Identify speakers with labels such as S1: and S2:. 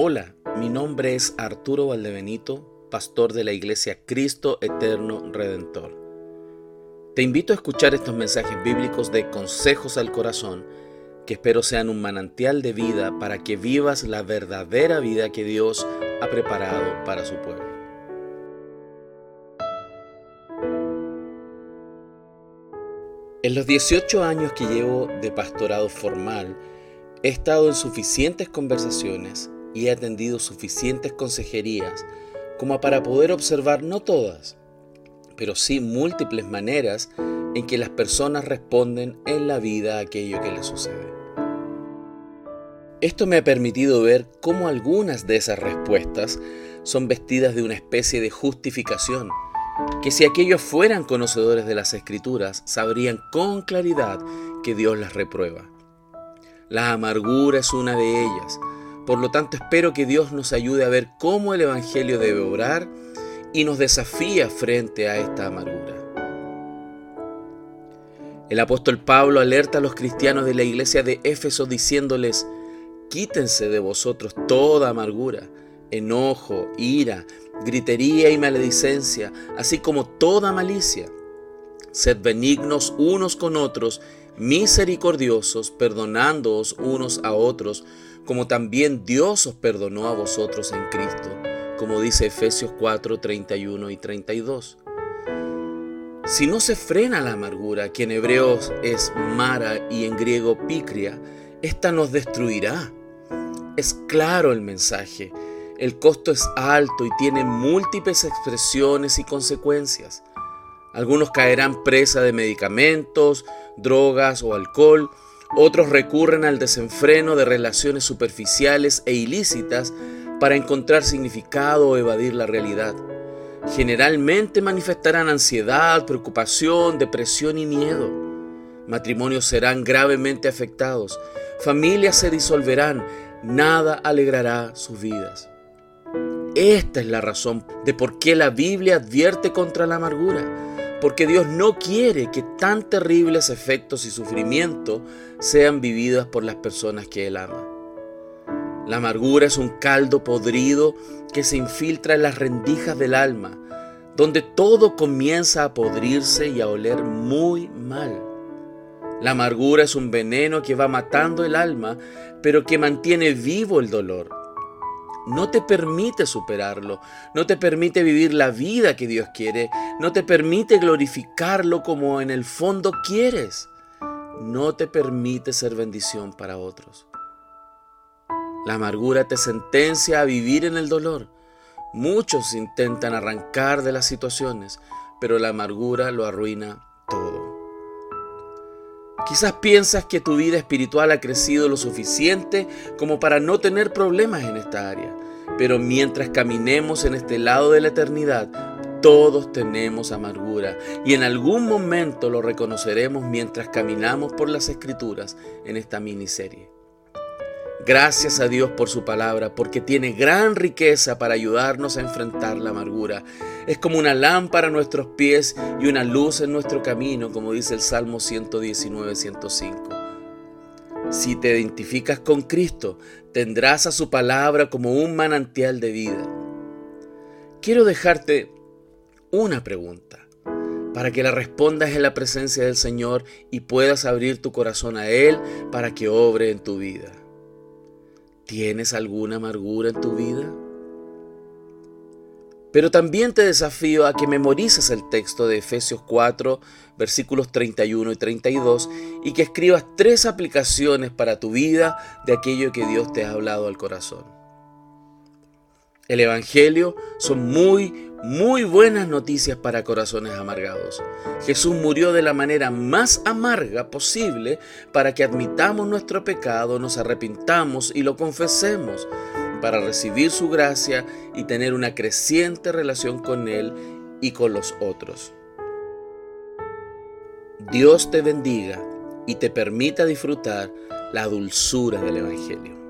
S1: Hola, mi nombre es Arturo Valdebenito, pastor de la iglesia Cristo Eterno Redentor. Te invito a escuchar estos mensajes bíblicos de consejos al corazón que espero sean un manantial de vida para que vivas la verdadera vida que Dios ha preparado para su pueblo. En los 18 años que llevo de pastorado formal, he estado en suficientes conversaciones y he atendido suficientes consejerías como para poder observar no todas, pero sí múltiples maneras en que las personas responden en la vida a aquello que les sucede. Esto me ha permitido ver cómo algunas de esas respuestas son vestidas de una especie de justificación, que si aquellos fueran conocedores de las escrituras, sabrían con claridad que Dios las reprueba. La amargura es una de ellas, por lo tanto, espero que Dios nos ayude a ver cómo el Evangelio debe obrar y nos desafía frente a esta amargura. El apóstol Pablo alerta a los cristianos de la iglesia de Éfeso diciéndoles, quítense de vosotros toda amargura, enojo, ira, gritería y maledicencia, así como toda malicia. Sed benignos unos con otros, misericordiosos, perdonándoos unos a otros, como también Dios os perdonó a vosotros en Cristo, como dice Efesios 4, 31 y 32. Si no se frena la amargura, que en hebreo es mara y en griego picria, esta nos destruirá. Es claro el mensaje. El costo es alto y tiene múltiples expresiones y consecuencias. Algunos caerán presa de medicamentos, drogas o alcohol, otros recurren al desenfreno de relaciones superficiales e ilícitas para encontrar significado o evadir la realidad. Generalmente manifestarán ansiedad, preocupación, depresión y miedo. Matrimonios serán gravemente afectados, familias se disolverán, nada alegrará sus vidas. Esta es la razón de por qué la Biblia advierte contra la amargura porque Dios no quiere que tan terribles efectos y sufrimiento sean vividos por las personas que Él ama. La amargura es un caldo podrido que se infiltra en las rendijas del alma, donde todo comienza a podrirse y a oler muy mal. La amargura es un veneno que va matando el alma, pero que mantiene vivo el dolor no te permite superarlo, no te permite vivir la vida que Dios quiere, no te permite glorificarlo como en el fondo quieres, no te permite ser bendición para otros. La amargura te sentencia a vivir en el dolor. Muchos intentan arrancar de las situaciones, pero la amargura lo arruina. Quizás piensas que tu vida espiritual ha crecido lo suficiente como para no tener problemas en esta área, pero mientras caminemos en este lado de la eternidad, todos tenemos amargura y en algún momento lo reconoceremos mientras caminamos por las escrituras en esta miniserie. Gracias a Dios por su palabra, porque tiene gran riqueza para ayudarnos a enfrentar la amargura. Es como una lámpara a nuestros pies y una luz en nuestro camino, como dice el Salmo 119-105. Si te identificas con Cristo, tendrás a su palabra como un manantial de vida. Quiero dejarte una pregunta para que la respondas en la presencia del Señor y puedas abrir tu corazón a Él para que obre en tu vida. ¿Tienes alguna amargura en tu vida? Pero también te desafío a que memorices el texto de Efesios 4, versículos 31 y 32, y que escribas tres aplicaciones para tu vida de aquello que Dios te ha hablado al corazón. El Evangelio son muy, muy buenas noticias para corazones amargados. Jesús murió de la manera más amarga posible para que admitamos nuestro pecado, nos arrepintamos y lo confesemos, para recibir su gracia y tener una creciente relación con Él y con los otros. Dios te bendiga y te permita disfrutar la dulzura del Evangelio.